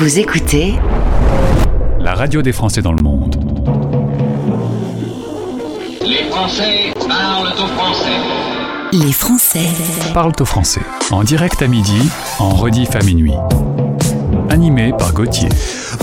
Vous écoutez la radio des Français dans le monde. Les Français parlent au français. Les Français Parlent au français. En direct à midi, en rediff à minuit. Animé par Gauthier.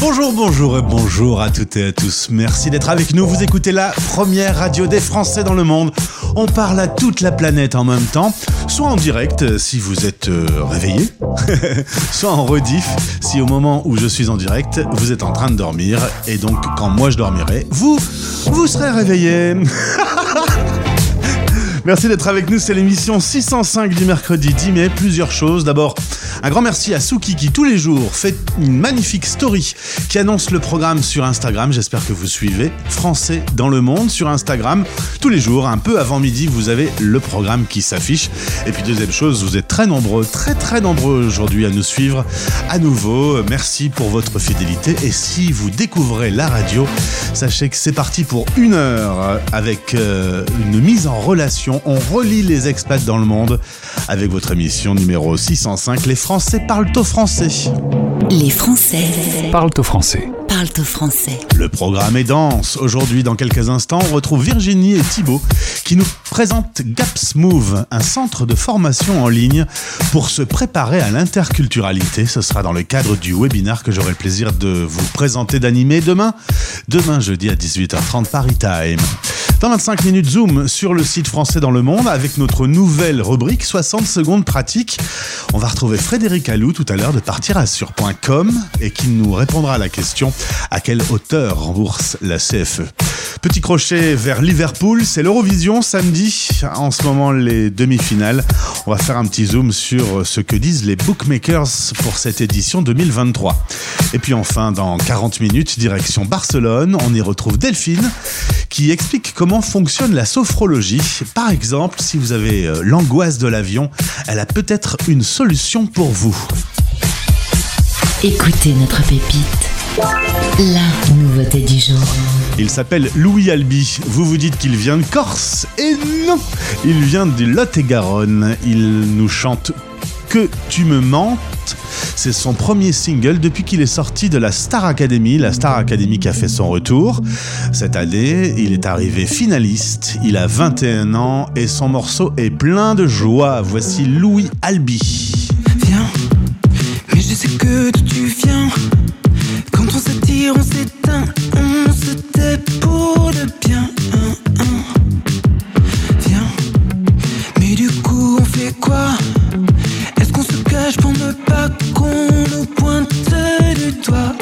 Bonjour, bonjour et bonjour à toutes et à tous. Merci d'être avec nous. Vous écoutez la première radio des Français dans le monde. On parle à toute la planète en même temps, soit en direct euh, si vous êtes euh, réveillé, soit en rediff si au moment où je suis en direct, vous êtes en train de dormir et donc quand moi je dormirai, vous, vous serez réveillé. Merci d'être avec nous, c'est l'émission 605 du mercredi 10 mai. Plusieurs choses. D'abord, un grand merci à Suki qui tous les jours fait une magnifique story qui annonce le programme sur Instagram. J'espère que vous suivez Français dans le monde sur Instagram. Tous les jours, un peu avant midi, vous avez le programme qui s'affiche. Et puis deuxième chose, vous êtes très nombreux, très très nombreux aujourd'hui à nous suivre. À nouveau, merci pour votre fidélité. Et si vous découvrez la radio, sachez que c'est parti pour une heure avec euh, une mise en relation on relie les expats dans le monde avec votre émission numéro 605. Les Français parlent au français. Les Français Parlent au français. parlent au français. Le programme est dense. Aujourd'hui, dans quelques instants, on retrouve Virginie et Thibaut qui nous présentent Gaps Move, un centre de formation en ligne pour se préparer à l'interculturalité. Ce sera dans le cadre du webinaire que j'aurai le plaisir de vous présenter, d'animer demain, demain jeudi à 18h30 Paris Time. Dans 25 minutes, zoom sur le site français dans le monde avec notre nouvelle rubrique 60 secondes pratiques. On va retrouver Frédéric Allou tout à l'heure de partirassure.com et qui nous répondra à la question à quelle hauteur rembourse la CFE. Petit crochet vers Liverpool, c'est l'Eurovision samedi. En ce moment, les demi-finales. On va faire un petit zoom sur ce que disent les bookmakers pour cette édition 2023. Et puis enfin, dans 40 minutes, direction Barcelone, on y retrouve Delphine qui explique comment fonctionne la sophrologie. Par exemple, si vous avez euh, l'angoisse de l'avion, elle a peut-être une solution pour vous. Écoutez notre pépite. La nouveauté du jour. Il s'appelle Louis Albi. Vous vous dites qu'il vient de Corse Et non Il vient du Lot-et-Garonne. Il nous chante Que tu me mentes. C'est son premier single depuis qu'il est sorti de la Star Academy, la Star Academy qui a fait son retour. Cette année, il est arrivé finaliste, il a 21 ans et son morceau est plein de joie. Voici Louis Albi. Viens, mais je sais que tu viens. Quand on s'attire, on s'éteint, on se tait pour le bien. Viens, mais du coup, on fait quoi? Du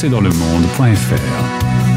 françaisdanslemonde.fr Came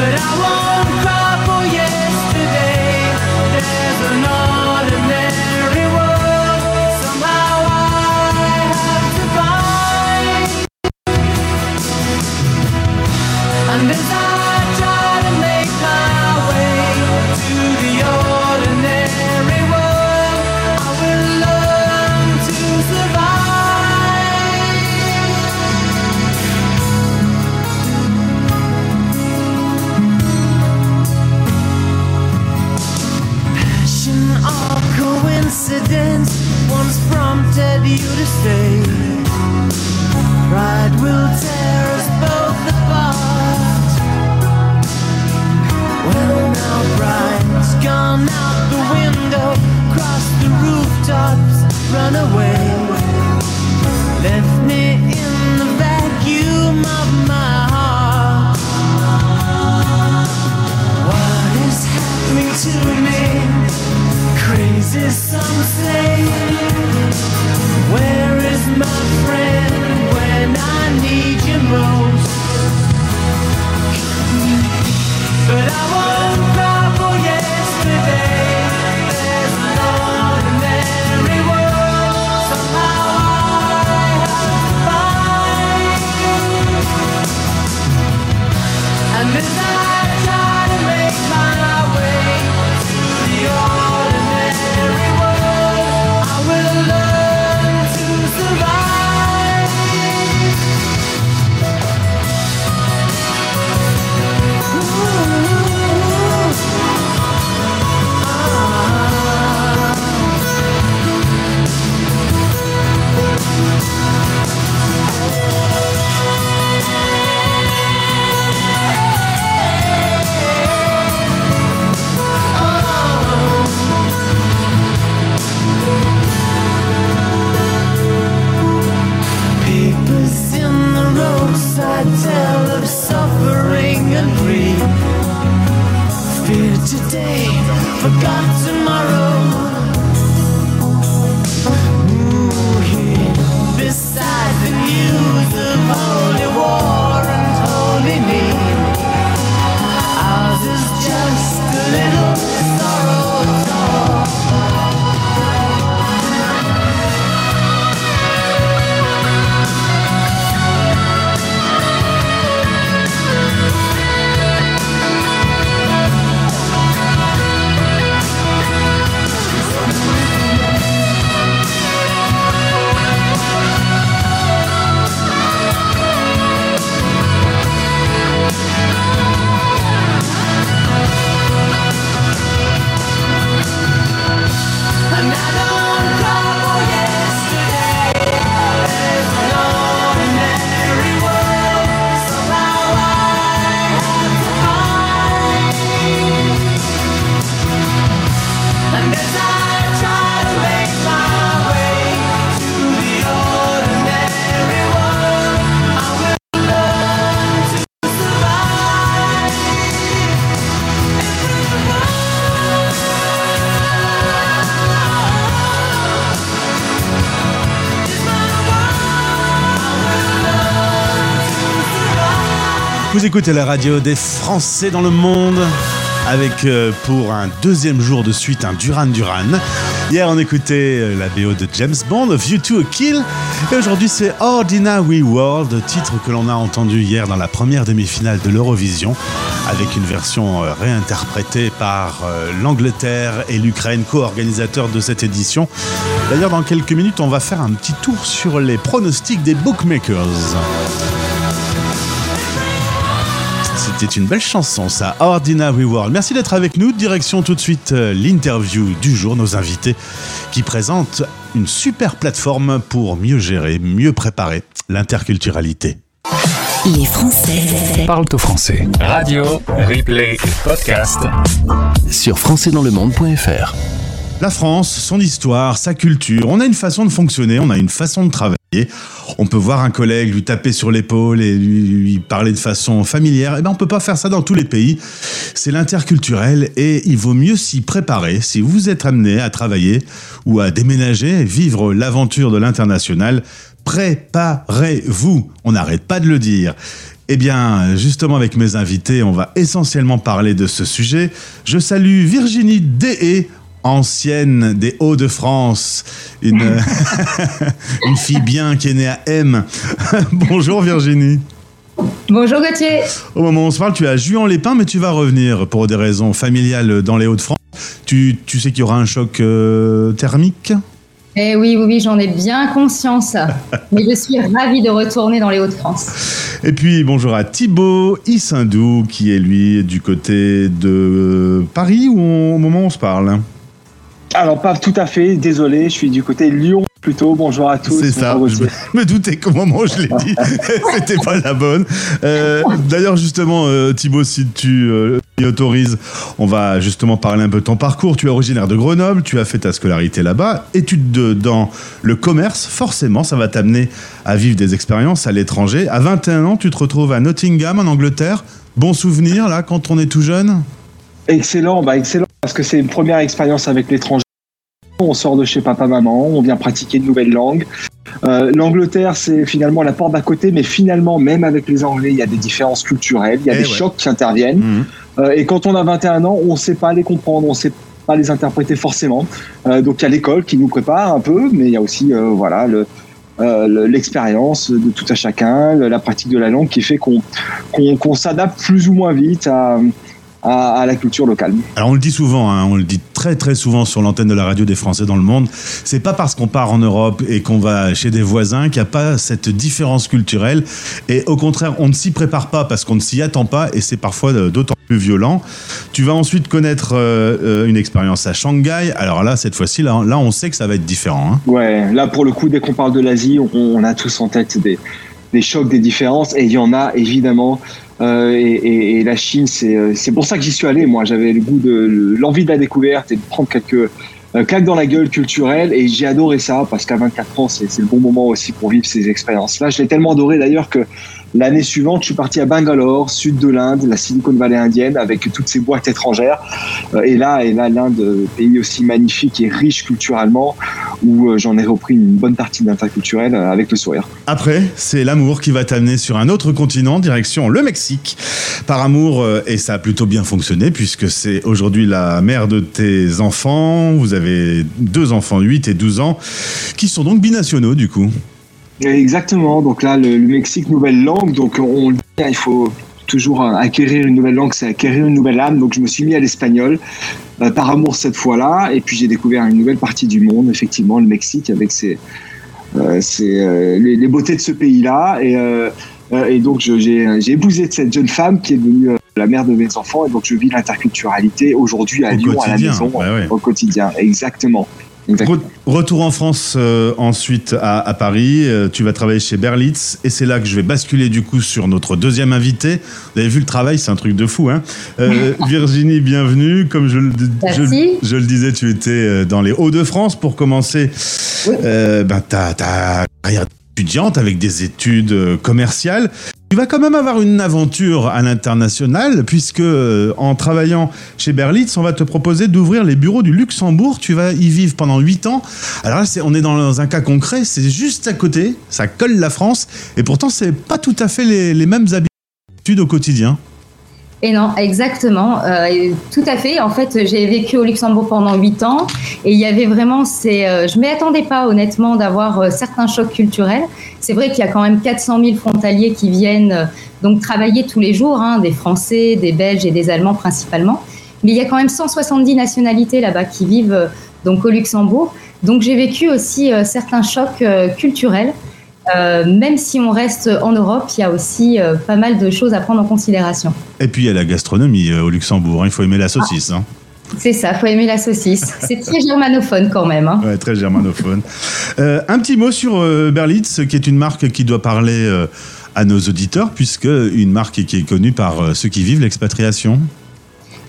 But I won't Vous écoutez la radio des Français dans le monde avec euh, pour un deuxième jour de suite un Duran Duran. Hier on écoutait euh, la BO de James Bond, View to a Kill, et aujourd'hui c'est Ordinary World, titre que l'on a entendu hier dans la première demi-finale de l'Eurovision, avec une version euh, réinterprétée par l'Angleterre et l'Ukraine, co-organisateurs de cette édition. D'ailleurs dans quelques minutes on va faire un petit tour sur les pronostics des bookmakers. C'était une belle chanson, ça, Ordinary World. Merci d'être avec nous. Direction tout de suite euh, l'interview du jour, nos invités qui présentent une super plateforme pour mieux gérer, mieux préparer l'interculturalité. Les Français parlent au français. Radio, replay, podcast. Sur françaisdanslemonde.fr. La France, son histoire, sa culture, on a une façon de fonctionner, on a une façon de travailler. On peut voir un collègue lui taper sur l'épaule et lui, parler de façon familière. Eh ben, on peut pas faire ça dans tous les pays. C'est l'interculturel et il vaut mieux s'y préparer. Si vous êtes amené à travailler ou à déménager, vivre l'aventure de l'international, préparez-vous. On n'arrête pas de le dire. Eh bien, justement, avec mes invités, on va essentiellement parler de ce sujet. Je salue Virginie Deshé, ancienne des Hauts-de-France, une, une fille bien qui est née à M. Bonjour Virginie. Bonjour Gauthier. Au moment où on se parle, tu es à Juan-les-Pins, mais tu vas revenir pour des raisons familiales dans les Hauts-de-France. Tu, tu, sais qu'il y aura un choc euh, thermique? Eh oui, oui, oui, j'en ai bien conscience. Mais je suis ravie de retourner dans les Hauts-de-France. Et puis bonjour à Thibaut Issindou, qui est lui du côté de Paris, au moment où on se parle alors, pas tout à fait, désolé, je suis du côté Lyon plutôt. Bonjour à tous. C'est ça, je me doutais qu'au moment où je l'ai dit, c'était pas la bonne. Euh, d'ailleurs, justement, euh, Thibaut, si tu euh, y autorises, on va justement parler un peu de ton parcours. Tu es originaire de Grenoble, tu as fait ta scolarité là-bas, études de, dans le commerce, forcément, ça va t'amener à vivre des expériences à l'étranger. À 21 ans, tu te retrouves à Nottingham, en Angleterre. Bon souvenir, là, quand on est tout jeune? Excellent, bah excellent, parce que c'est une première expérience avec l'étranger. On sort de chez papa-maman, on vient pratiquer une nouvelle langue. Euh, L'Angleterre, c'est finalement la porte d'à côté, mais finalement, même avec les Anglais, il y a des différences culturelles, il y a eh des chocs qui interviennent. Mhm. Euh, et quand on a 21 ans, on ne sait pas les comprendre, on ne sait pas les interpréter forcément. Euh, donc il y a l'école qui nous prépare un peu, mais il y a aussi voilà l'expérience de tout à chacun, la pratique de la langue qui fait qu'on s'adapte plus ou moins vite à, à, la culture locale. Alors on le dit souvent, hein, on le dit très très souvent sur l'antenne de la radio des Français dans le monde, c'est pas parce qu'on part en Europe et qu'on va chez des voisins qu'il n'y a pas cette différence culturelle. Et au contraire, on ne s'y prépare pas parce qu'on ne s'y attend pas et c'est parfois euh, d'autant plus violent. Tu vas ensuite connaître euh, euh, une expérience à Shanghai. Alors là, cette fois-ci, là, là, on sait que ça va être différent. Hein. Ouais, là pour le coup, dès qu'on parle de l'Asie, on, on, a tous en tête des, des chocs, des différences et il y en a évidemment euh, et, la Chine, euh, c'est pour ça que j'y suis allé. Moi, j'avais le goût de l'envie de la découverte et de prendre quelques euh, claques dans la gueule culturelle. Et j'ai adoré ça parce qu'à 24 ans, c'est le bon moment aussi pour vivre ces expériences-là. Je l'ai tellement adoré d'ailleurs que L'année suivante, je suis parti à Bangalore, sud de l'Inde, la Silicon Valley indienne, avec toutes ces boîtes étrangères. Euh, et là, et là, l'Inde, pays aussi magnifique et riche culturellement, où euh, j'en ai repris une bonne partie d'interculturel euh, avec le sourire. Après, c'est l'amour qui va t'amener sur un autre continent, direction le Mexique. Par amour, et ça a plutôt bien fonctionné, puisque c'est aujourd'hui la mère de tes enfants. Vous avez deux enfants, 8 et 12 ans, qui sont donc binationaux, du coup. Exactement. Donc là, le, Mexique, nouvelle langue. Donc on, il faut toujours acquérir une nouvelle langue, c'est acquérir une nouvelle âme. Donc je me suis mis à l'espagnol euh, par amour cette fois-là. Et puis j'ai découvert une nouvelle partie du monde, effectivement, le Mexique avec ses, euh, euh, les, beautés de ce pays-là. Et, et donc j'ai épousé cette jeune femme qui est devenue la mère de mes enfants. Et donc je vis l'interculturalité aujourd'hui à Lyon, à la maison, au quotidien. Exactement. Retour en France euh, ensuite à, Paris. Euh, tu vas travailler chez Berlitz et c'est là que je vais basculer du coup sur notre deuxième invité. Vous avez vu le travail, c'est un truc de fou. Hein euh, Virginie, bienvenue. Comme je, je, le disais, tu étais dans les Hauts-de-France pour commencer ben, ta, ta carrière étudiante avec des études commerciales. Tu vas quand même avoir une aventure à l'international, puisque euh, en travaillant chez Berlitz, on va te proposer d'ouvrir les bureaux du Luxembourg. Tu vas y vivre pendant 8 ans. Alors là, on est dans un cas concret, c'est juste à côté, ça colle la France, et pourtant, c'est pas tout à fait les, mêmes habitudes. au quotidien. Et non, exactement, euh, tout à fait. En fait, j'ai vécu au Luxembourg pendant huit ans et il y avait vraiment ces. Euh, je m'attendais pas honnêtement d'avoir euh, certains chocs culturels. C'est vrai qu'il y a quand même 400 000 frontaliers qui viennent euh, donc travailler tous les jours, hein, des Français, des Belges et des Allemands principalement. Mais il y a quand même 170 nationalités là-bas qui vivent donc au Luxembourg. Donc j'ai vécu aussi certains chocs culturels. Euh, même si on reste en Europe, il y a aussi euh, pas mal de choses à prendre en considération. Et puis il y a la gastronomie euh, au Luxembourg, hein. il faut aimer la saucisse. Hein. C'est ça, il faut aimer la saucisse. C'est très germanophone quand même. Hein. Ouais, très germanophone. un petit mot sur Berlitz, qui est une marque qui doit parler à nos auditeurs, puisque une marque qui est connue par ceux qui vivent l'expatriation.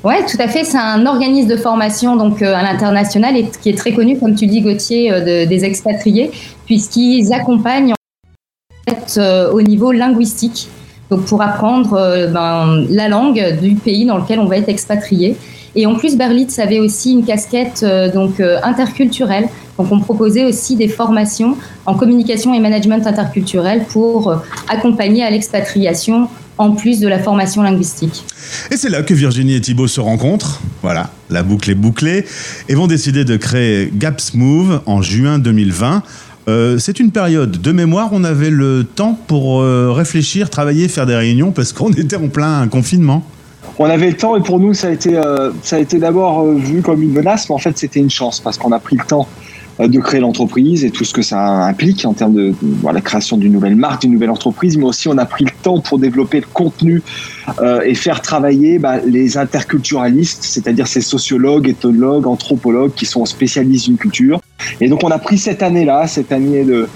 Oui, tout à fait. C'est un organisme de formation donc à l'international et qui est très connu, comme tu dis, Gauthier, des expatriés, puisqu'ils accompagnent au niveau linguistique, donc pour apprendre euh, ben, la langue du pays dans lequel on va être expatrié. Et en plus, Berlitz avait aussi une casquette euh, donc interculturelle. Donc, on proposait aussi des formations en communication et management interculturel pour accompagner à l'expatriation en plus de la formation linguistique. Et c'est là que Virginie et Thibault se rencontrent. Voilà, la boucle est bouclée et vont décider de créer Gaps Move en juin 2020 euh, c'est une période de mémoire, on avait le temps pour euh, réfléchir, travailler, faire des réunions parce qu'on était en plein confinement. On avait le temps et pour nous ça a été, euh, ça a été d'abord vu comme une menace, mais en fait c'était une chance parce qu'on a pris le temps de créer l'entreprise et tout ce que ça implique en termes de, la création d'une nouvelle marque, d'une nouvelle entreprise, mais aussi on a pris le temps pour développer le contenu et faire travailler bah, les interculturalistes, c'est-à-dire ces sociologues, ethnologues, anthropologues qui sont spécialistes d'une culture. Et donc on a pris cette année-là, cette année de,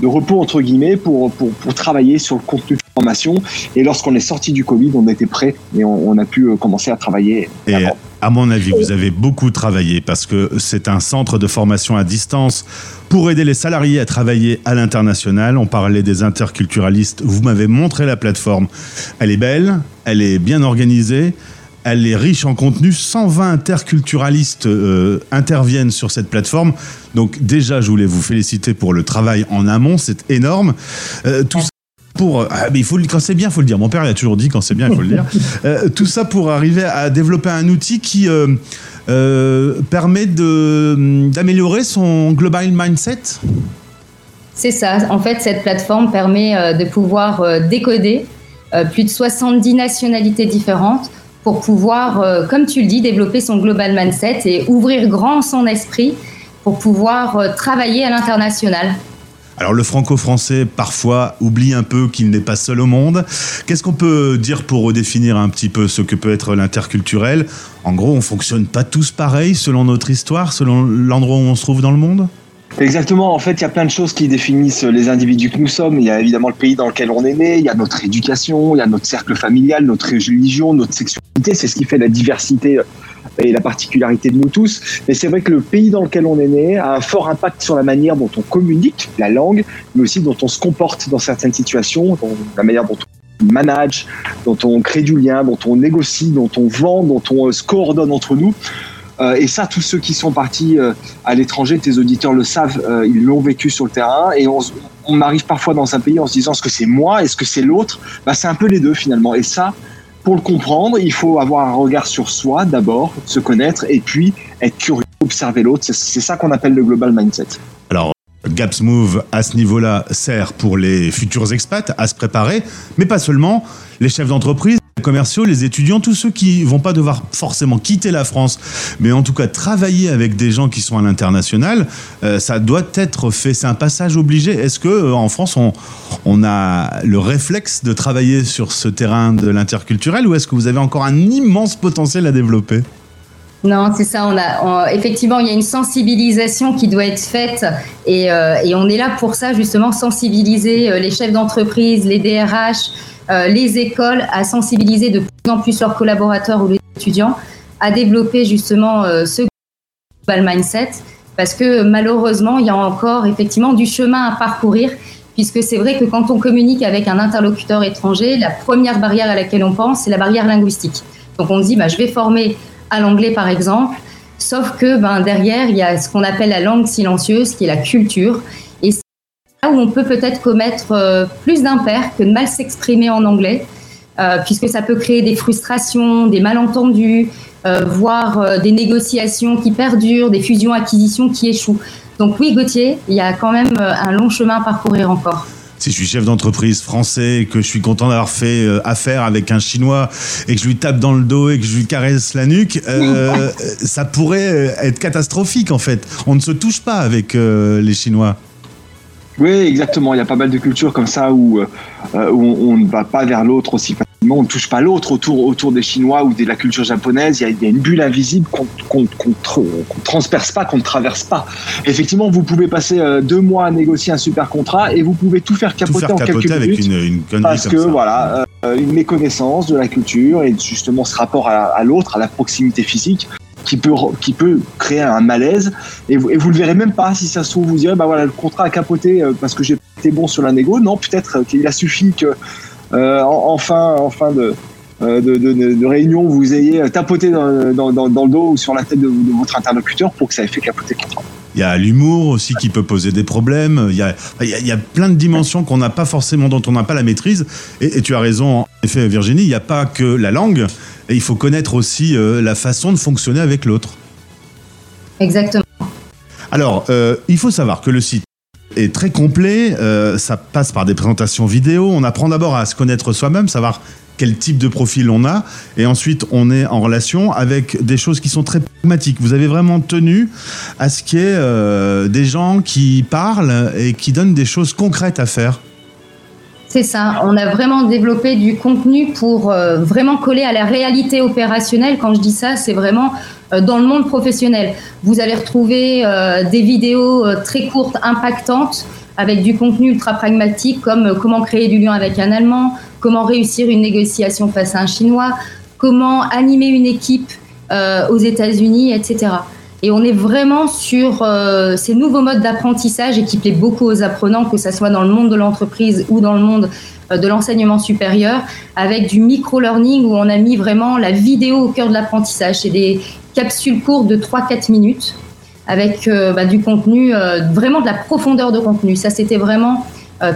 de repos entre guillemets pour, pour, pour, travailler sur le contenu de formation. Et lorsqu'on est sorti du Covid, on était prêt et on, a pu euh, commencer à travailler. Et à mon avis, vous avez beaucoup travaillé parce que c'est un centre de formation à distance pour aider les salariés à travailler à l'international. On parlait des interculturalistes. Vous m'avez montré la plateforme. Elle est belle, elle est bien organisée. Elle est riche en contenu. 120 interculturalistes euh, interviennent sur cette plateforme. Donc déjà, je voulais vous féliciter pour le travail en amont. C'est énorme. Euh, tout ça pour ah, mais il faut quand c'est bien, il faut le dire. Mon père il a toujours dit quand c'est bien, il faut le dire. Euh, tout ça pour arriver à développer un outil qui permet d'améliorer son global mindset. C'est ça. En fait, cette plateforme permet de pouvoir décoder plus de 70 nationalités différentes pour pouvoir, euh, comme tu le dis, développer son global mindset et ouvrir grand son esprit pour pouvoir euh, travailler à l'international. Alors le franco-français parfois oublie un peu qu'il n'est pas seul au monde. Qu'est-ce qu'on peut dire pour redéfinir un petit peu ce que peut être l'interculturel? En gros, on fonctionne pas tous pareil selon notre histoire, selon l'endroit où on se trouve dans le monde? Exactement. En fait, il y a plein de choses qui définissent les individus que nous sommes. Il y a évidemment le pays dans lequel on est né, il y a notre éducation, il y a notre cercle familial, notre religion, notre sexualité. C'est ce qui fait la diversité et la particularité de nous tous. Mais c'est vrai que le pays dans lequel on est né a un fort impact sur la manière dont on communique, la langue, mais aussi dont on se comporte dans certaines situations, la manière dont on manage, dont on crée du lien, dont on négocie, dont on vend, dont on se coordonne entre nous. Euh, et ça, tous ceux qui sont partis euh, à l'étranger, tes auditeurs le savent, euh, ils l'ont vécu sur le terrain. Et on, arrive parfois dans un pays en se disant est-ce que c'est moi, est-ce que c'est l'autre? Bah, C'est un peu les deux finalement. Et ça, pour le comprendre, il faut avoir un regard sur soi d'abord, se connaître, et puis être curieux, observer l'autre. C'est ça qu'on appelle le global mindset. Alors, Gaps Move, à ce niveau-là, sert pour les futurs expats à se préparer, mais pas seulement. Les chefs d'entreprise commerciaux, les étudiants, tous ceux qui vont pas devoir forcément quitter la France, mais en tout cas travailler avec des gens qui sont à l'international, euh, ça doit être fait. C'est un passage obligé. Est-ce que euh, en France on, a le réflexe de travailler sur ce terrain de l'interculturel ou est-ce que vous avez encore un immense potentiel à développer? Non, c'est ça. On a, effectivement, il y a une sensibilisation qui doit être faite et, euh, on est là pour ça, justement, sensibiliser les chefs d'entreprise, les DRH, les écoles à sensibiliser de plus en plus leurs collaborateurs ou les étudiants à développer justement euh, ce global mindset parce que malheureusement, il y a encore effectivement du chemin à parcourir puisque c'est vrai que quand on communique avec un interlocuteur étranger, la première barrière à laquelle on pense, c'est la barrière linguistique. Donc on dit, bah, je vais former à l'anglais par exemple, sauf que ben, derrière, il y a ce qu'on appelle la langue silencieuse, qui est la culture où on peut peut-être commettre euh, plus d'impairs que de mal s'exprimer en anglais. puisque ça peut créer des frustrations, des malentendus, voire des négociations qui perdurent, des fusions-acquisitions qui échouent. Donc oui, Gauthier, il y a quand même un long chemin à parcourir encore si je suis chef d'entreprise français, que je suis content d'avoir fait euh, affaire avec un Chinois et que je lui tape dans le dos et que je lui caresse la nuque, euh, ça pourrait être catastrophique en fait. On ne se touche pas avec euh, les Chinois. Oui, exactement. Il y a pas mal de cultures comme ça où, où on, ne va pas vers l'autre aussi facilement on ne touche pas l'autre autour, autour des Chinois ou de la culture japonaise. Il y a, une bulle invisible qu'on ne transperce pas, qu'on ne traverse pas. Effectivement, vous pouvez passer euh, deux mois à négocier un super contrat et vous pouvez tout faire capoter en quelques avec minutes. Une, une parce que voilà, euh, une méconnaissance de la culture et justement ce rapport à, l'autre, à la proximité physique qui peut, qui peut créer un malaise et vous, et vous le verrez même pas si ça se trouve vous direz bah voilà le contrat a capoté euh, parce que j'ai été bon sur la négo non peut-être qu'il a suffi que euh, en, fin, en fin de, euh, de, de, réunion, vous ayez tapoté dans, dans, dans, le dos ou sur la tête de, votre interlocuteur pour que ça ait fait capoter le contrat. Il y a l'humour aussi qui peut poser des problèmes. Il y a, il y a, plein de dimensions qu'on n'a pas forcément, dont on n'a pas la maîtrise. Et, tu as raison, en effet, Virginie, il n'y a pas que la langue. Et il faut connaître aussi euh, la façon de fonctionner avec l'autre. Exactement. Alors, il faut savoir que le site est très complet. Euh, ça passe par des présentations vidéo. On apprend d'abord à se connaître soi-même, savoir quel type de profil on a, et ensuite on est en relation avec des choses qui sont très pragmatiques. Vous avez vraiment tenu à ce qu'il y ait euh, des gens qui parlent et qui donnent des choses concrètes à faire. C'est ça, on a vraiment développé du contenu pour euh, vraiment coller à la réalité opérationnelle. Quand je dis ça, c'est vraiment euh, dans le monde professionnel. Vous allez retrouver des vidéos très courtes, impactantes, avec du contenu ultra pragmatique, comme comment créer du lien avec un Allemand, comment réussir une négociation face à un Chinois, comment animer une équipe aux États-Unis, etc. Et on est vraiment sur euh, ces nouveaux modes d'apprentissage et qui plaît beaucoup aux apprenants, que ce soit dans le monde de l'entreprise ou dans le monde euh, de l'enseignement supérieur, avec du micro-learning où on a mis vraiment la vidéo au cœur de l'apprentissage. C'est des capsules courtes de 3-4 minutes avec euh, bah, du contenu, vraiment de la profondeur de contenu. Ça, c'était vraiment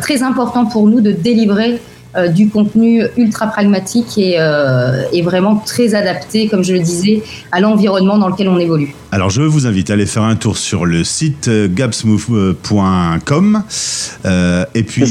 très important pour nous de délivrer euh, du contenu ultra pragmatique et, euh, et, vraiment très adapté, comme je le disais, à l'environnement dans lequel on évolue. Alors je vous invite à aller faire un tour sur le site euh, gapsmove.com et puis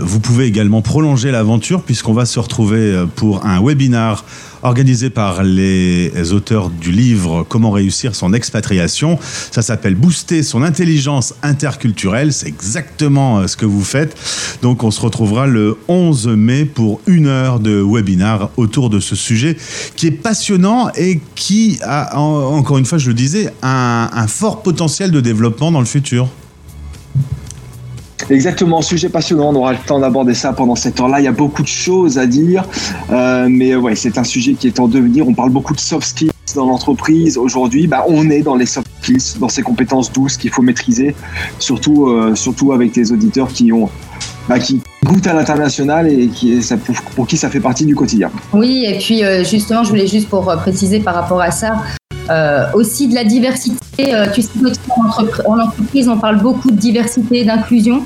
vous pouvez également prolonger l'aventure puisqu'on va se retrouver pour un webinar organisé par les auteurs du livre Comment réussir son expatriation. Ça s'appelle Booster son intelligence interculturelle. C'est exactement euh, ce que vous faites. Donc on se retrouvera le 11 mai pour une heure de webinar autour de ce sujet qui est passionnant et qui a, encore une fois, je le disais, un, un fort potentiel de développement dans le futur. Exactement, sujet passionnant. On aura le temps d'aborder ça pendant cette heure-là. Il y a beaucoup de choses à dire, euh, mais ouais, c'est un sujet qui est en devenir. On parle beaucoup de soft skills dans l'entreprise. Aujourd'hui, bah, on est dans les soft skills, dans ces compétences douces qu'il faut maîtriser, surtout, euh, surtout avec les auditeurs qui ont bah, qui goûtent à l'international et qui, pour, qui ça fait partie du quotidien. Oui, et puis euh, justement, je voulais juste pour préciser par rapport à ça, aussi de la diversité. tu sais, en entreprise, on parle beaucoup de diversité, d'inclusion.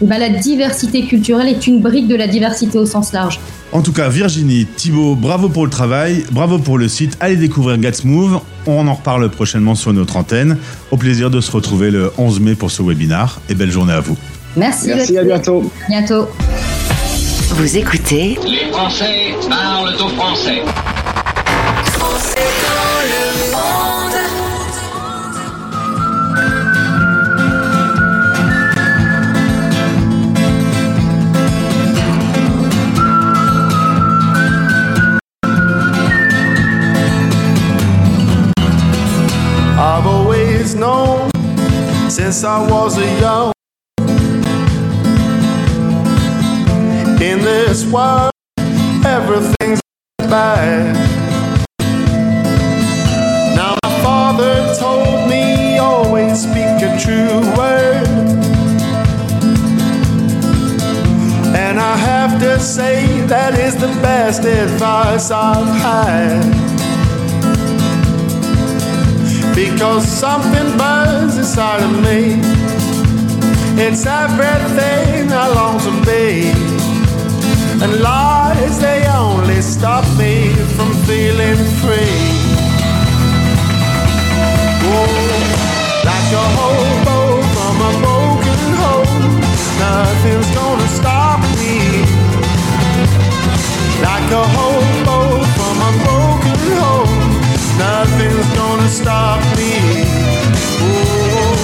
Ben, la diversité culturelle est une brique de la diversité au sens large. En tout cas, Virginie, Thibault, bravo pour le travail, bravo pour le site. Allez découvrir Gatsmove. On en reparle prochainement sur notre antenne. Au plaisir de se retrouver le 11 mai pour ce webinar et belle journée à vous. Merci. Merci, à bientôt. À bientôt. Vous écoutez Les Français parlent au. Français known since I was a young. In this world, everything's bad. Now, my father told me always speak a true word. And I have to say, that is the best advice I've had. Because something burns inside of me. It's everything I long to be. And lies, they only stop me from feeling free. Like a hobo from a broken home, nothing's gonna stop me. Like a hobo nothing's gonna stop me. Oh,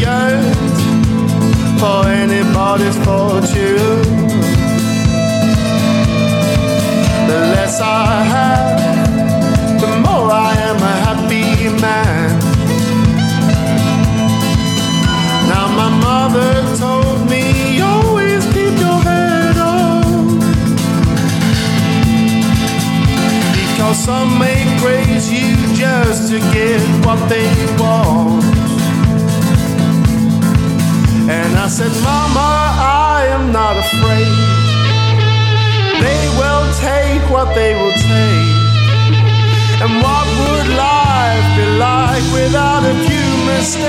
yearned for anybody's fortune. The less I have, happy man. Now my mother told me always keep your head on. Because some may praise you just to get what they want. And I said, Mama, I am not afraid. They will take what they will take. And what would life be like without a few mistakes?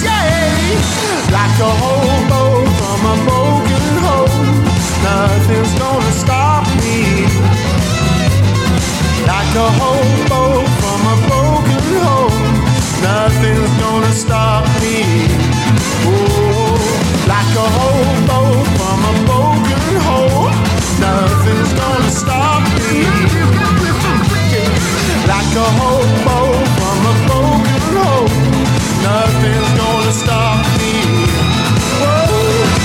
Yeah, like a hobo from a broken home, nothing's gonna stop me. Like a hobo from a broken home, nothing's gonna stop me. Oh, like a hobo nothing's gonna stop me. Like a hobo from a broken home, nothing's gonna stop me. Whoa.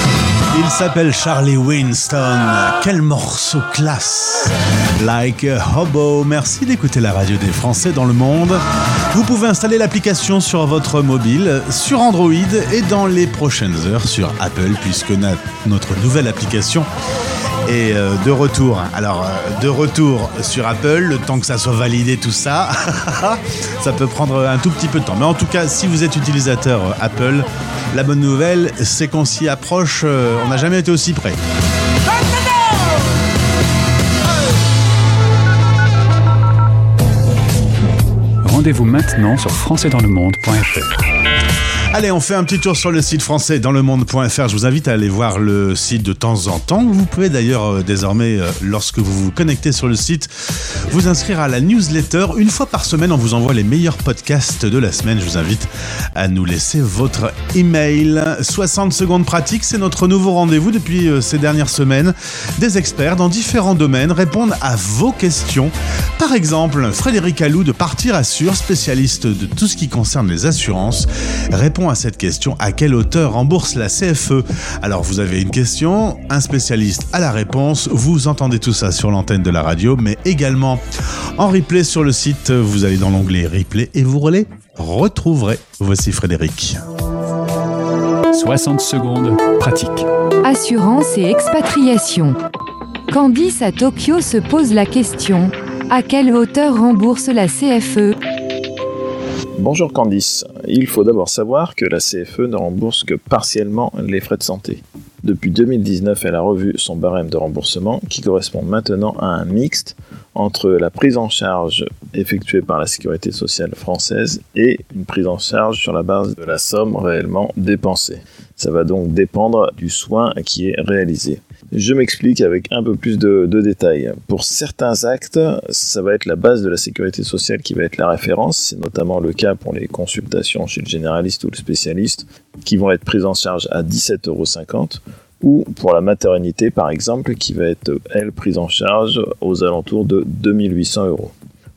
Il s'appelle Charlie Winston. Quel morceau classe! Like a Hobo. Merci d'écouter la radio des Français dans le monde. Vous pouvez installer l'application sur votre mobile, sur Android et dans les prochaines heures sur Apple, puisque notre nouvelle application est euh, de retour. Alors, euh, de retour sur Apple, le temps que ça soit validé, tout ça, ça peut prendre un tout petit peu de temps. Mais en tout cas, si vous êtes utilisateur euh, Apple, la bonne nouvelle, c'est qu'on s'y approche. on n'a jamais été aussi près. Rendez-vous maintenant sur françaisdanslemonde.fr. Allez, on fait un petit tour sur le site français dans le monde.fr. Je vous invite à aller voir le site de temps en temps. Vous pouvez d'ailleurs euh, désormais, euh, lorsque vous vous connectez sur le site, vous inscrire à la newsletter. Une fois par semaine, on vous envoie les meilleurs podcasts de la semaine. Je vous invite à nous laisser votre email. 60 secondes pratiques, c'est notre nouveau rendez-vous depuis euh, ces dernières semaines. Des experts dans différents domaines répondent à vos questions. Par exemple, Frédéric Allou de Partir Assure, spécialiste de tout ce qui concerne les assurances, répond à cette question à quelle hauteur rembourse la CFE Alors vous avez une question, un spécialiste à la réponse, vous entendez tout ça sur l'antenne de la radio, mais également en replay sur le site, vous allez dans l'onglet replay et vous les retrouverez. Voici Frédéric. 60 secondes pratiques. Assurance et expatriation. Candice à Tokyo se pose la question à quelle hauteur rembourse la CFE Bonjour Candice. Il faut d'abord savoir que la CFE ne rembourse que partiellement les frais de santé. Depuis 2019, elle a revu son barème de remboursement qui correspond maintenant à un mixte entre la prise en charge effectuée par la sécurité sociale française et une prise en charge sur la base de la somme réellement dépensée. Ça va donc dépendre du soin qui est réalisé. Je m'explique avec un peu plus de, détails. Pour certains actes, ça va être la base de la sécurité sociale qui va être la référence. C'est notamment le cas pour les consultations chez le généraliste ou le spécialiste qui vont être prises en charge à 17,50 euros ou pour la maternité par exemple qui va être elle prise en charge aux alentours de 2800 euros.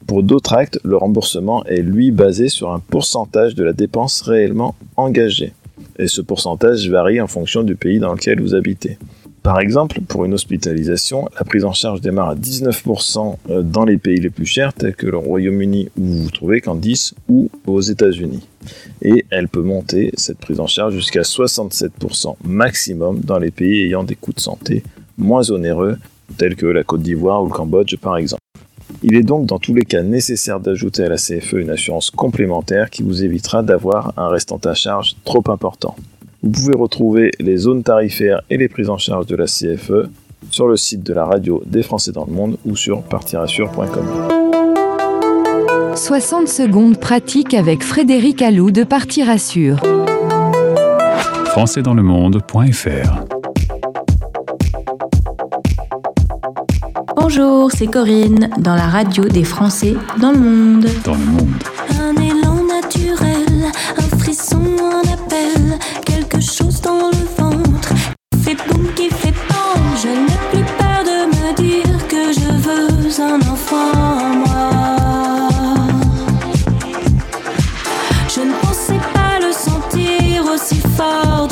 Pour d'autres actes, le remboursement est lui basé sur un pourcentage de la dépense réellement engagée. Et ce pourcentage varie en fonction du pays dans lequel vous habitez. Par exemple, pour une hospitalisation, la prise en charge démarre à 19% dans les pays les plus chers, tels que le Royaume-Uni où vous vous trouvez, Candice, ou aux États-Unis. Et elle peut monter, cette prise en charge, jusqu'à 67% maximum dans les pays ayant des coûts de santé moins onéreux, tels que la Côte d'Ivoire ou le Cambodge par exemple. Il est donc dans tous les cas nécessaire d'ajouter à la CFE une assurance complémentaire qui vous évitera d'avoir un restant à charge trop important. Vous pouvez retrouver les zones tarifaires et les prises en charge de la CFE sur le site de la radio des Français dans le monde ou sur partirassure.com. 60 secondes pratiques avec Frédéric Allou de Parti Rassure. françaisdanslemonde.fr Bonjour, c'est Corinne dans la radio des Français dans le monde. Dans le monde. Un élan naturel, un frisson, un appel, quelque chose dans le ventre fait boum, qui fait bam. Je n'ai plus peur de me dire que je veux un enfant en moi. Je ne pensais pas le sentir aussi fort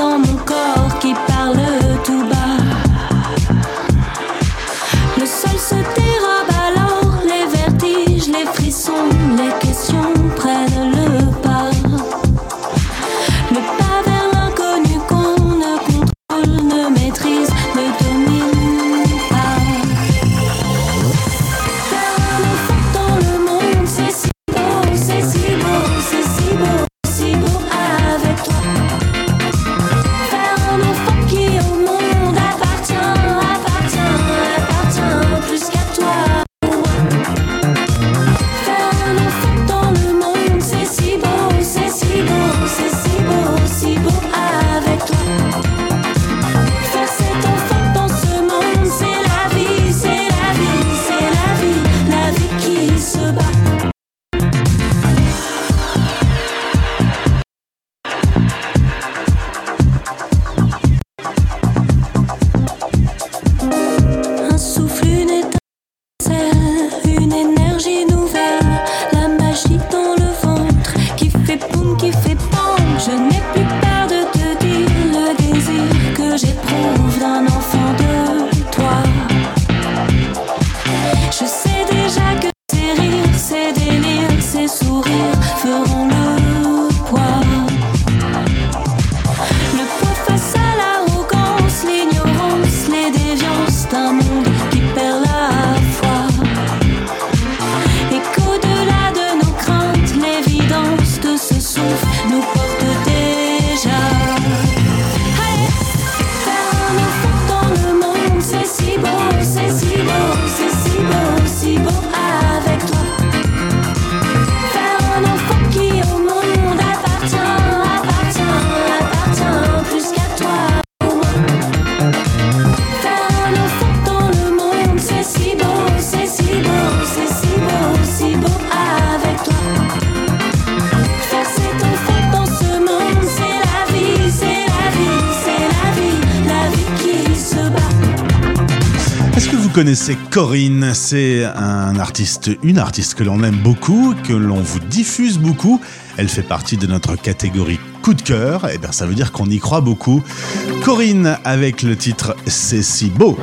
connaissez Corinne C'est un artiste, une artiste que l'on aime beaucoup, que l'on vous diffuse beaucoup. Elle fait partie de notre catégorie coup de cœur. Et bien, ça veut dire qu'on y croit beaucoup. Corinne avec le titre C'est si beau.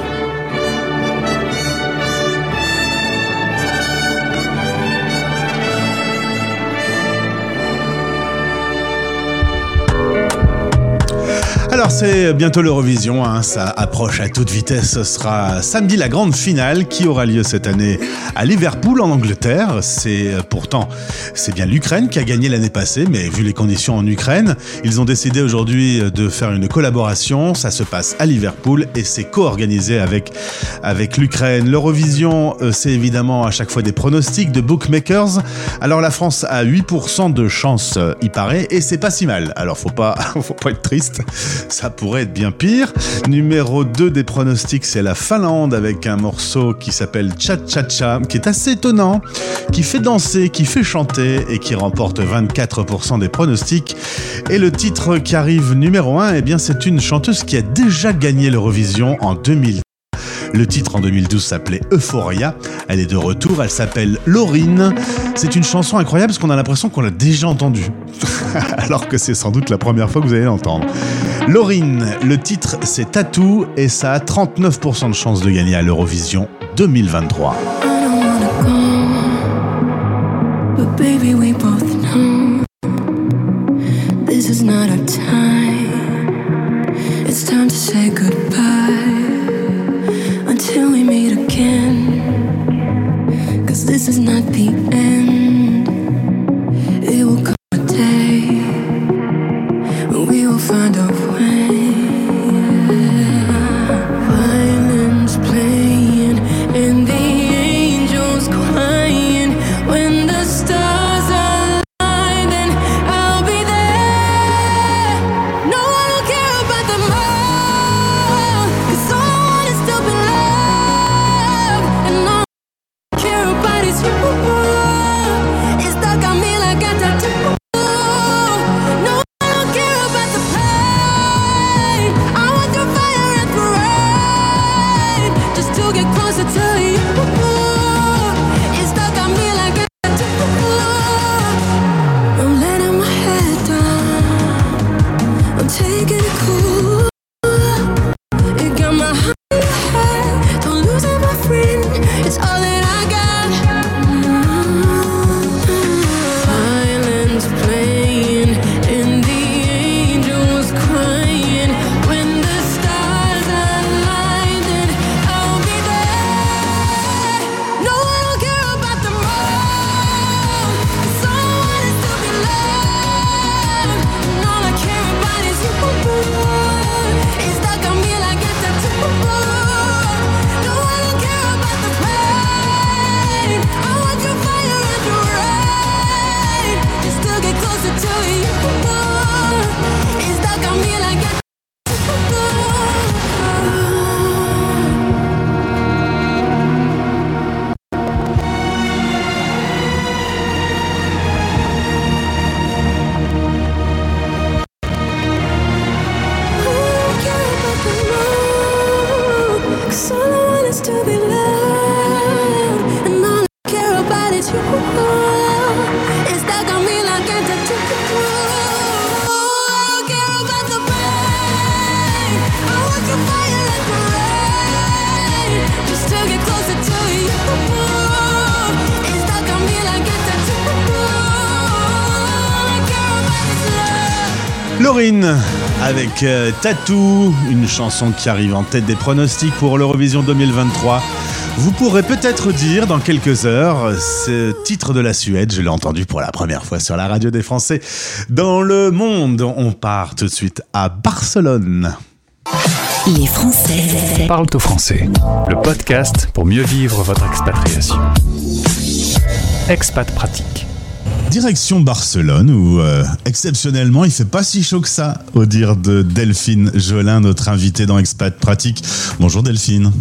Alors c'est bientôt l'Eurovision, hein, ça approche à toute vitesse. Ce sera samedi la grande finale qui aura lieu cette année à Liverpool en Angleterre. C'est euh, pourtant c'est bien l'Ukraine qui a gagné l'année passée, mais vu les conditions en Ukraine, ils ont décidé aujourd'hui de faire une collaboration. Ça se passe à Liverpool et c'est co-organisé avec avec l'Ukraine. L'Eurovision, euh, c'est évidemment à chaque fois des pronostics de bookmakers. Alors la France a 8% de chance, euh, il paraît, et c'est pas si mal. Alors faut pas faut pas être triste ça pourrait être bien pire. Numéro 2 des pronostics, c'est la Finlande avec un morceau qui s'appelle Cha Cha Cha, qui est assez étonnant, qui fait danser, qui fait chanter et qui remporte 24% des pronostics. Et le titre qui arrive numéro 1, eh bien c'est une chanteuse qui a déjà gagné l'Eurovision en 2000. Le titre en 2012 s'appelait Euphoria. Elle est de retour, elle s'appelle Laurine. C'est une chanson incroyable parce qu'on a l'impression qu'on l'a déjà entendue. Alors que c'est sans doute la première fois que vous allez l'entendre. Laurine, le titre c'est Tattoo et ça a 39% de chances de gagner à l'Eurovision 2023. Avec euh, Tattoo, une chanson qui arrive en tête des pronostics pour l'Eurovision 2023. Vous pourrez peut-être dire dans quelques heures ce titre de la Suède, je l'ai entendu pour la première fois sur la radio des Français dans le monde. On part tout de suite à Barcelone. Les Français. Parle au français. Le podcast pour mieux vivre votre expatriation. Expat pratique. Direction Barcelone où euh, exceptionnellement il fait pas si chaud que ça au dire de Delphine Jolin, notre invitée dans Expat Pratique. Bonjour Delphine.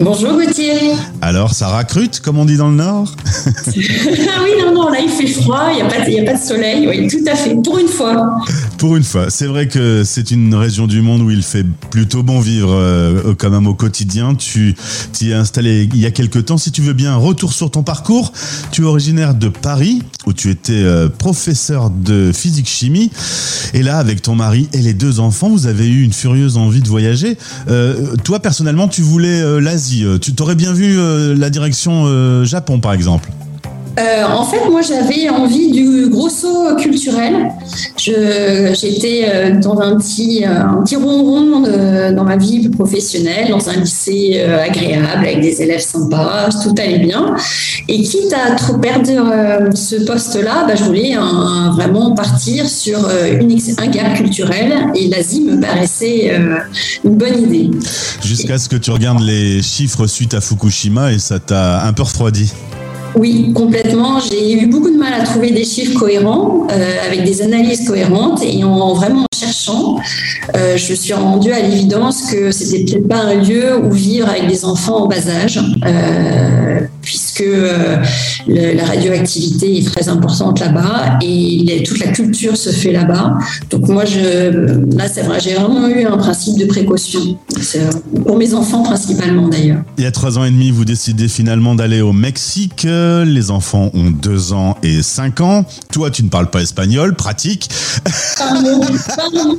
Bonjour Gauthier. Alors ça racrute comme on dit dans le Nord? Ah oui, non, non, là il fait froid, il n'y a, a pas de soleil, oui, tout à fait, pour une fois. Pour une fois, c'est vrai que c'est une région du monde où il fait plutôt bon vivre euh, quand même au quotidien. Tu t'y es installé il y a quelques temps. Si tu veux bien, retour sur ton parcours. Tu es originaire de Paris où tu étais euh, professeur de physique-chimie. Et là, avec ton mari et les deux enfants, vous avez eu une furieuse envie de voyager. Euh, toi, personnellement, tu voulais euh, l'Asie. Tu t'aurais bien vu la direction Japon, par exemple. Euh, en fait, moi j'avais envie du gros saut culturel. J'étais euh, dans un petit, euh, un petit ronron dans ma vie professionnelle, dans un lycée agréable, avec des élèves sympas, tout allait bien. Et quitte à trop perdre ce poste-là, bah, je voulais vraiment partir sur une un gap culturel et l'Asie me paraissait une bonne idée. Jusqu'à ce que tu regardes les chiffres suite à Fukushima et ça t'a un peu refroidi. Oui, complètement. J'ai eu beaucoup de mal à trouver des chiffres cohérents, euh, avec des analyses cohérentes, et en vraiment cherchant, euh, je suis rendue à l'évidence que c'était peut-être pas un lieu où vivre avec des enfants en bas âge, euh, puisque euh, le- la radioactivité est très importante là-bas et les- toute la culture se fait là-bas. Donc moi, je, là, c'est vrai, j'ai vraiment eu un principe de précaution, euh, pour mes enfants principalement d'ailleurs. Il y a trois ans et demi, vous décidez finalement d'aller au Mexique. Les enfants ont deux ans et cinq ans. Toi, tu ne parles pas espagnol, pratique. Pas un mot, pas un mot,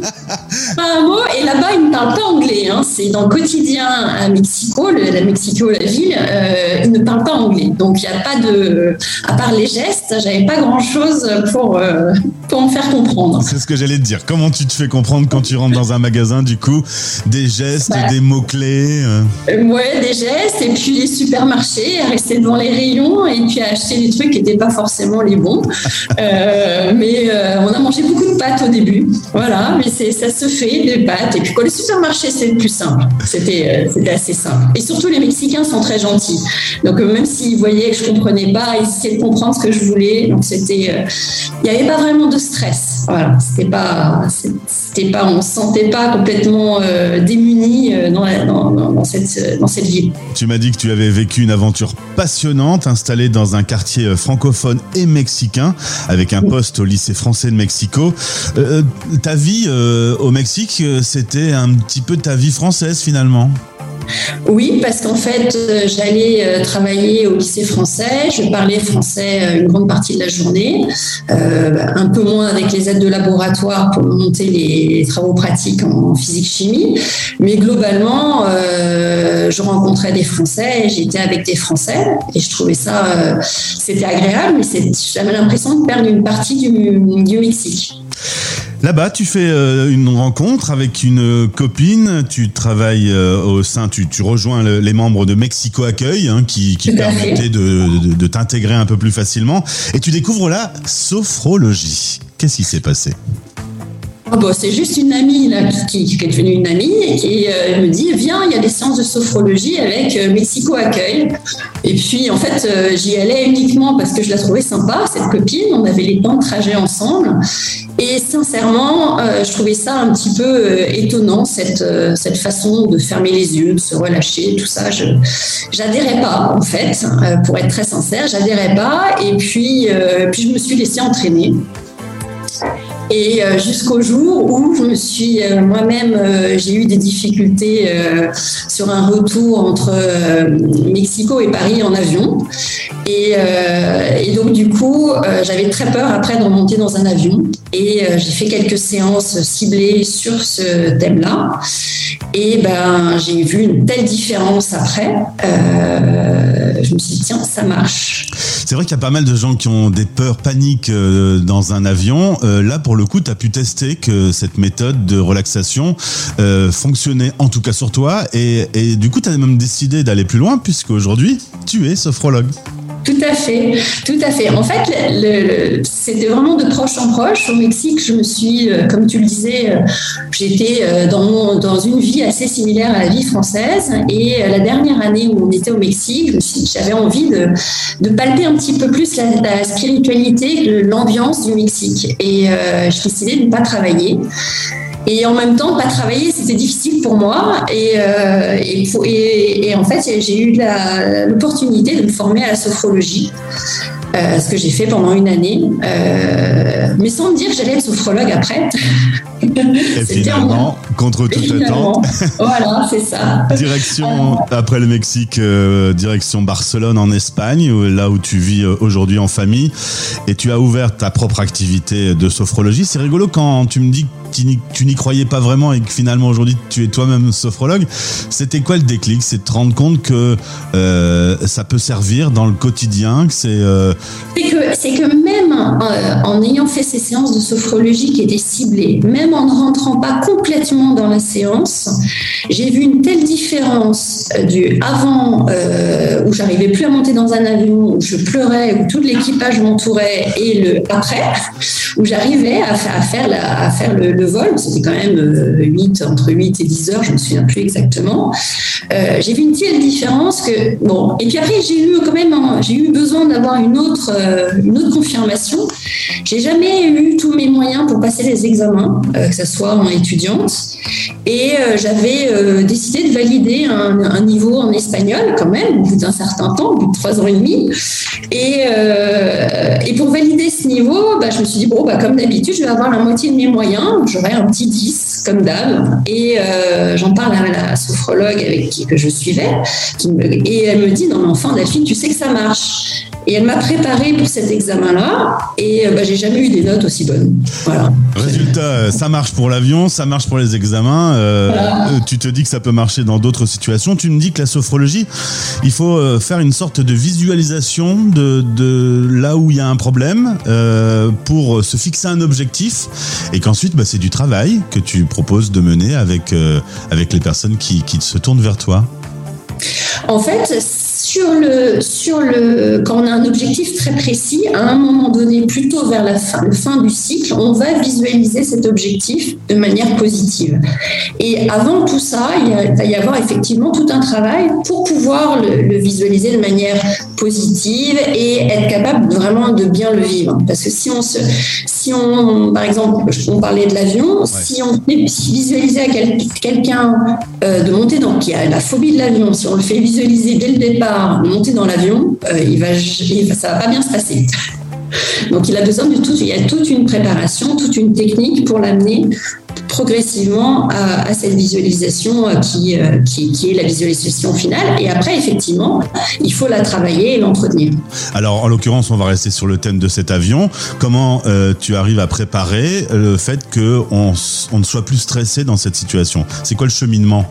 pas un mot. Et là-bas, ils ne parlent pas anglais. hein. C'est dans le quotidien à Mexico, le- la Mexico, la ville, euh, ils ne parlent pas anglais. Donc, il n'y a pas de. À part les gestes, j'avais pas grand-chose pour, euh, pour me faire comprendre. C'est ce que j'allais te dire. Comment tu te fais comprendre quand tu rentres dans un magasin, du coup? Des gestes, Bah. des mots-clés euh? Euh, ouais, des gestes, et puis les supermarchés, à rester devant les rayons, et puis à acheter des trucs qui n'étaient pas forcément les bons. Euh, mais on a mangé beaucoup de pâtes au début. Voilà, mais c'est, ça se fait, des pâtes. Et puis quand le supermarché, c'est le plus simple. C'était, assez simple. Et surtout, les Mexicains sont très gentils. Donc, même s'ils voyaient que je comprenais pas, ils essayaient de comprendre ce que je voulais. Donc, c'était, euh, il n'y avait pas vraiment de stress. Voilà, c'était pas, on se sentait pas complètement euh, démunis euh, dans, cette, dans cette ville. Tu m'as dit que tu avais vécu une aventure passionnante, installée dans un quartier francophone et mexicain, avec un poste au lycée français de Mexico. Ta vie au Mexique, c'était un petit peu ta vie française finalement? Oui, parce qu'en fait, euh, j'allais euh, travailler au lycée français. Je parlais français euh, une grande partie de la journée, un peu moins avec les aides de laboratoire pour monter les travaux pratiques en physique-chimie. Mais globalement, je rencontrais des Français j'étais avec des Français. Et je trouvais ça, c'était agréable, mais j'avais l'impression de perdre une partie du, du Mexique. Là-bas, tu fais euh, une rencontre avec une copine, tu travailles euh, au sein, tu, tu rejoins le- les membres de Mexico Accueil, hein, qui, qui permettaient de, de- de t'intégrer un peu plus facilement, et tu découvres la sophrologie. Qu'est-ce qui s'est passé? Bon, c'est juste une amie là, qui, qui est devenue une amie et qui euh, me dit Viens, il y a des séances de sophrologie avec euh, Mexico Accueil. Et puis, en fait, euh, j'y allais uniquement parce que je la trouvais sympa, cette copine. On avait les temps de trajet ensemble. Et sincèrement, euh, je trouvais ça un petit peu euh, étonnant, cette, euh, cette façon de fermer les yeux, de se relâcher, tout ça. Je j'adhérais pas, en fait, pour être très sincère, j'adhérais pas. Et puis, puis je me suis laissée entraîner. Et euh, jusqu'au jour où je me suis euh, moi-même, euh, j'ai eu des difficultés sur un retour entre Mexico et Paris en avion. Et, donc du coup, j'avais très peur après de remonter dans un avion. Et j'ai fait quelques séances ciblées sur ce thème-là. Et ben, j'ai vu une telle différence après. Je me suis dit, tiens, ça marche. C'est vrai qu'il y a pas mal de gens qui ont des peurs, paniques dans un avion. Là, pour le coup, tu as pu tester que cette méthode de relaxation euh, fonctionnait en tout cas sur toi. Et, et du coup, tu as même décidé d'aller plus loin puisque aujourd'hui, tu es sophrologue. Tout à fait, tout à fait. En fait, c'était vraiment de proche en proche. Au Mexique, je me suis, euh, comme tu le disais, euh, j'étais euh, dans, dans une vie assez similaire à la vie française. Et la dernière année où on était au Mexique, j'avais envie de, palper un petit peu plus la, la spiritualité, l'ambiance du Mexique. Et j'ai décidé de ne pas travailler. Et en même temps, pas travailler, c'était difficile pour moi. Et, euh, et, faut- et- et en fait, j'ai eu l'opportunité de me former à la sophrologie. euh, ce que j'ai fait pendant une année, euh, mais sans me dire que j'allais être sophrologue après. Et finalement, contre toute Finalement. attente, voilà, c'est ça. direction après le Mexique, euh, direction Barcelone en Espagne, là où tu vis euh, aujourd'hui en famille, et tu as ouvert ta propre activité de sophrologie. C'est rigolo quand tu me dis que tu n'y- croyais pas vraiment et que finalement aujourd'hui tu es toi-même sophrologue. C'était quoi le déclic? C'est de te rendre compte que euh, ça peut servir dans le quotidien, que c'est euh, C'est que, que euh, en ayant fait ces séances de sophrologie qui étaient ciblées, même en ne rentrant pas complètement dans la séance, j'ai vu une telle différence euh, du avant euh, où j'arrivais plus à monter dans un avion, où je pleurais, où tout l'équipage m'entourait, et le après où j'arrivais à, fa- à faire, à faire le, vol. C'était quand même euh, 8, entre 8 et 10 heures, je me souviens plus exactement. J'ai vu une telle différence que bon. Et puis après, j'ai eu quand même, eu besoin d'avoir une une autre confirmation. J'ai jamais eu tous mes moyens pour passer les examens, euh, que ce soit en étudiante. Et euh, j'avais euh, décidé de valider un, niveau en espagnol quand même, au bout d'un certain temps, au bout de trois ans et demi. Et, pour valider ce niveau, bah, je me suis dit, bon, bah, comme d'habitude, je vais avoir la moitié de mes moyens, j'aurai un petit 10 comme d'hab. Et j'en parle à la sophrologue avec qui que je suivais, et elle me dit, non mais enfin Delphine, tu sais que ça marche. Et elle m'a préparée pour cet examen-là, et euh, bah, j'ai jamais eu des notes aussi bonnes. Voilà. Résultat, euh, ça marche pour l'avion, ça marche pour les examens. euh, Voilà. tu te dis que ça peut marcher dans d'autres situations. Tu me dis que la sophrologie, il faut faire une sorte de visualisation de, de là où il y a un problème euh, pour se fixer un objectif et qu'ensuite, bah, c'est du travail que tu proposes de mener avec, euh, avec les personnes qui, qui se tournent vers toi. En fait, sur le, sur le, quand on a un objectif très précis, à un moment donné, plutôt vers la fin, du cycle, on va visualiser cet objectif de manière positive. Et avant tout ça, il y a- va y avoir effectivement tout un travail pour pouvoir le, le visualiser de manière positive et être capable vraiment de bien le vivre. Parce que si on se, si on, par exemple, on parlait de l'avion, si on fait visualiser à quel- quelqu'un euh, de monter dans, qui a la phobie de l'avion, si on le fait visualiser dès le départ, monter dans l'avion, euh, il va, ça va pas bien se passer. Donc il a besoin de tout, il y a toute une préparation, toute une technique pour l'amener progressivement à, cette visualisation euh, qui, euh, qui, est la visualisation finale. Et après, effectivement, il faut la travailler et l'entretenir. Alors, en l'occurrence, on va rester sur le thème de cet avion. Comment euh, tu arrives à préparer le fait qu'on on ne soit plus stressé dans cette situation? C'est quoi le cheminement?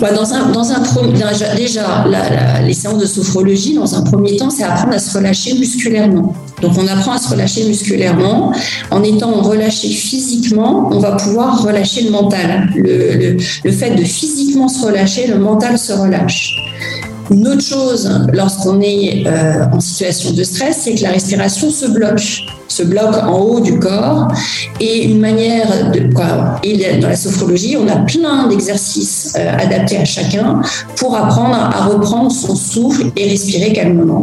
Dans un, déjà, la- les séances de sophrologie, dans un premier temps, c'est apprendre à se relâcher musculairement. Donc, on apprend à se relâcher musculairement. En étant relâché physiquement, on va pouvoir relâcher le mental. Le, le- le fait de physiquement se relâcher, le mental se relâche. Une autre chose, lorsqu'on est euh, en situation de stress, c'est que la respiration se bloque. Ce bloc en haut du corps. Et une manière de quoi Et dans la sophrologie, on a plein d'exercices euh, adaptés à chacun pour apprendre à reprendre son souffle et respirer calmement.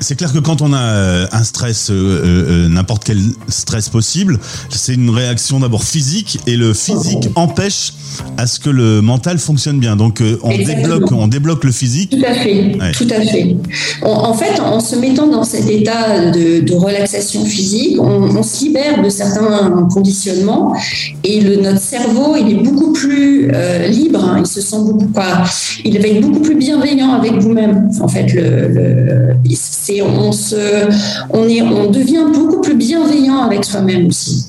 C'est clair que quand on a euh, un stress, euh, euh, n'importe quel stress possible, c'est une réaction d'abord physique et le physique empêche à ce que le mental fonctionne bien. Donc on Exactement. débloque, on débloque le physique. Tout à fait, Ouais. tout à fait. On- en fait, en se mettant dans cet état de, de relaxation physique, on, se libère de certains conditionnements et notre cerveau, il est beaucoup plus euh, libre. hein, il se sent beaucoup va être beaucoup plus bienveillant avec vous-même. En fait, on est, on devient beaucoup plus bienveillant avec soi-même aussi.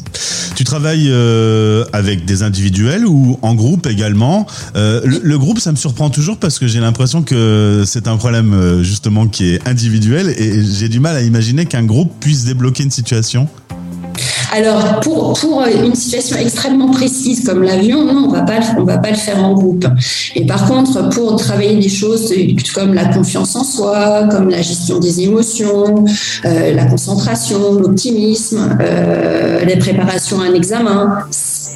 Tu travailles euh, avec des individuels ou en groupe également. Euh, le, le groupe, ça me surprend toujours parce que j'ai l'impression que c'est un problème euh, justement qui est individuel et j'ai du mal à imaginer qu'un groupe puisse débloquer une situation. Alors, pour, pour une situation extrêmement précise comme l'avion, non, le- on va pas le faire en groupe. Et par contre, pour travailler des choses comme la confiance en soi, comme la gestion des émotions, euh, la concentration, l'optimisme, euh, les préparations à un examen,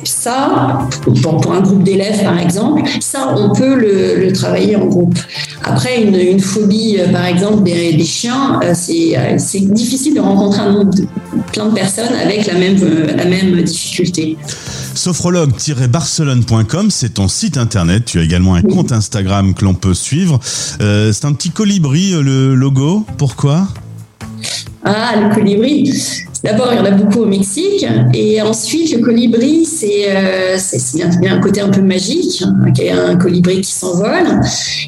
ça, pour, pour un groupe d'élèves par exemple, ça, on peut le, le travailler en groupe. Après, une, une phobie, euh, par exemple, des, des chiens, euh, c'est euh, c'est difficile de rencontrer un nombre de, plein de personnes avec la même, la même difficulté. Sophrologue-barcelone.com, c'est ton site internet. Tu as également un compte Instagram que l'on peut suivre. Euh, c'est un petit colibri, le logo. Pourquoi? Ah, le colibri. D'abord, il y en a beaucoup au Mexique. Et ensuite, le colibri, c'est euh, un côté un peu magique, hein, un colibri qui s'envole.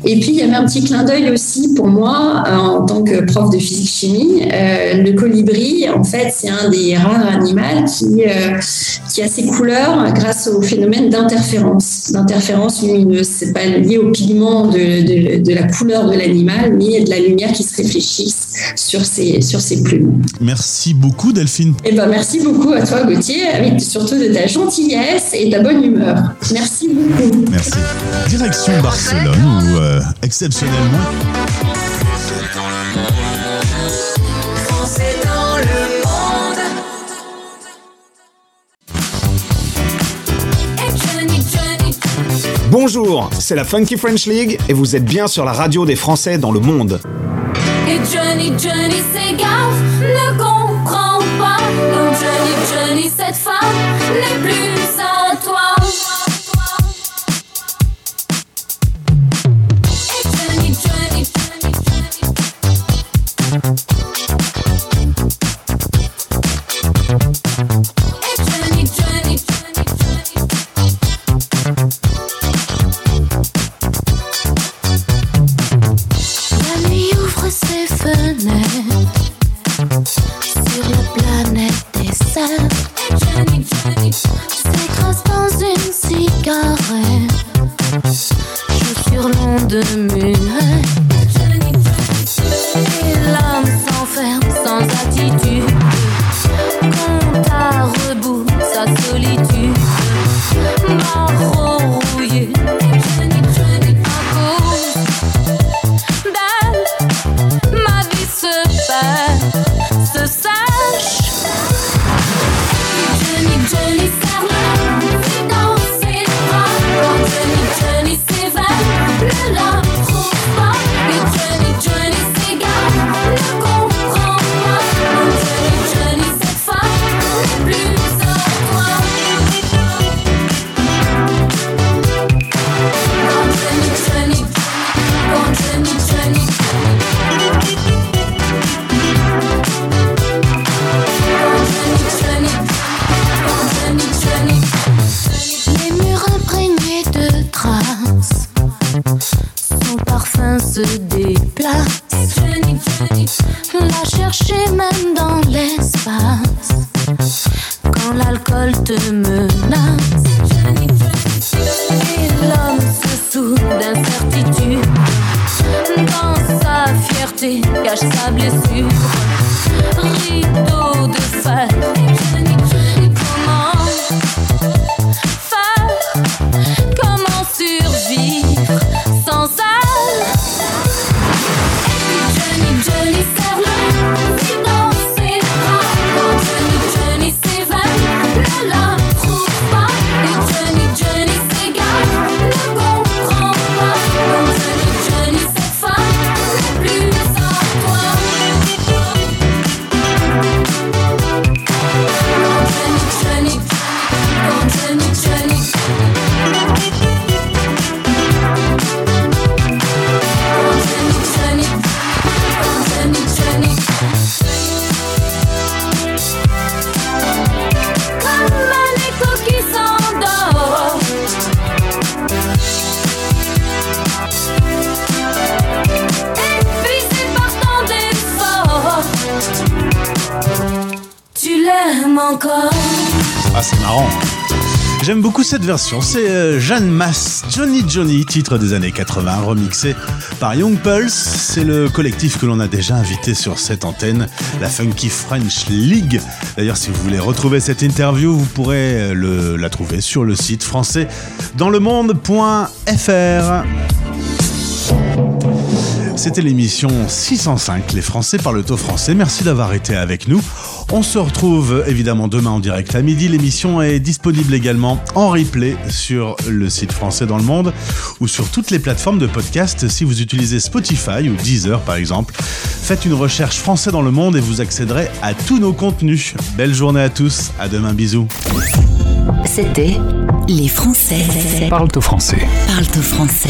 Et puis, il y avait un petit clin d'œil aussi pour moi, euh, en tant que prof de physique-chimie. Euh, le colibri, en fait, c'est un des rares animaux qui, euh, a ses couleurs grâce au phénomène d'interférence, d'interférence lumineuse. C'est pas lié au pigment de, de, de la couleur de l'animal, mais de la lumière qui se réfléchit sur ses, sur ses plumes. Merci beaucoup Delphine. Eh ben, merci beaucoup à toi, Gauthier, surtout de ta gentillesse et de ta bonne humeur. Merci beaucoup. Merci. Direction Barcelone où euh, exceptionnellement Bonjour, c'est la Funky French League et vous êtes bien sur la radio des Français dans le monde. Johnny, Johnny s'égare, ne comprend pas. Donc Johnny, Johnny, cette femme n'est plus cette version. C'est euh, Jeanne Masse, Johnny Johnny, titre des années 80, remixé par Young Pulse. C'est le collectif que l'on a déjà invité sur cette antenne, la Funky French League. D'ailleurs, si vous voulez retrouver cette interview, vous pourrez euh, le- la trouver sur le site français dans le monde.fr. C'était l'émission 605, les Français parlent au français. Merci d'avoir été avec nous. On se retrouve évidemment demain en direct à midi. L'émission est disponible également en replay sur le site Français dans le monde ou sur toutes les plateformes de podcast. Si vous utilisez Spotify ou Deezer par exemple, faites une recherche Français dans le monde et vous accéderez à tous nos contenus. Belle journée à tous. À demain. Bisous. C'était Les Français Parle au français. parlent au français.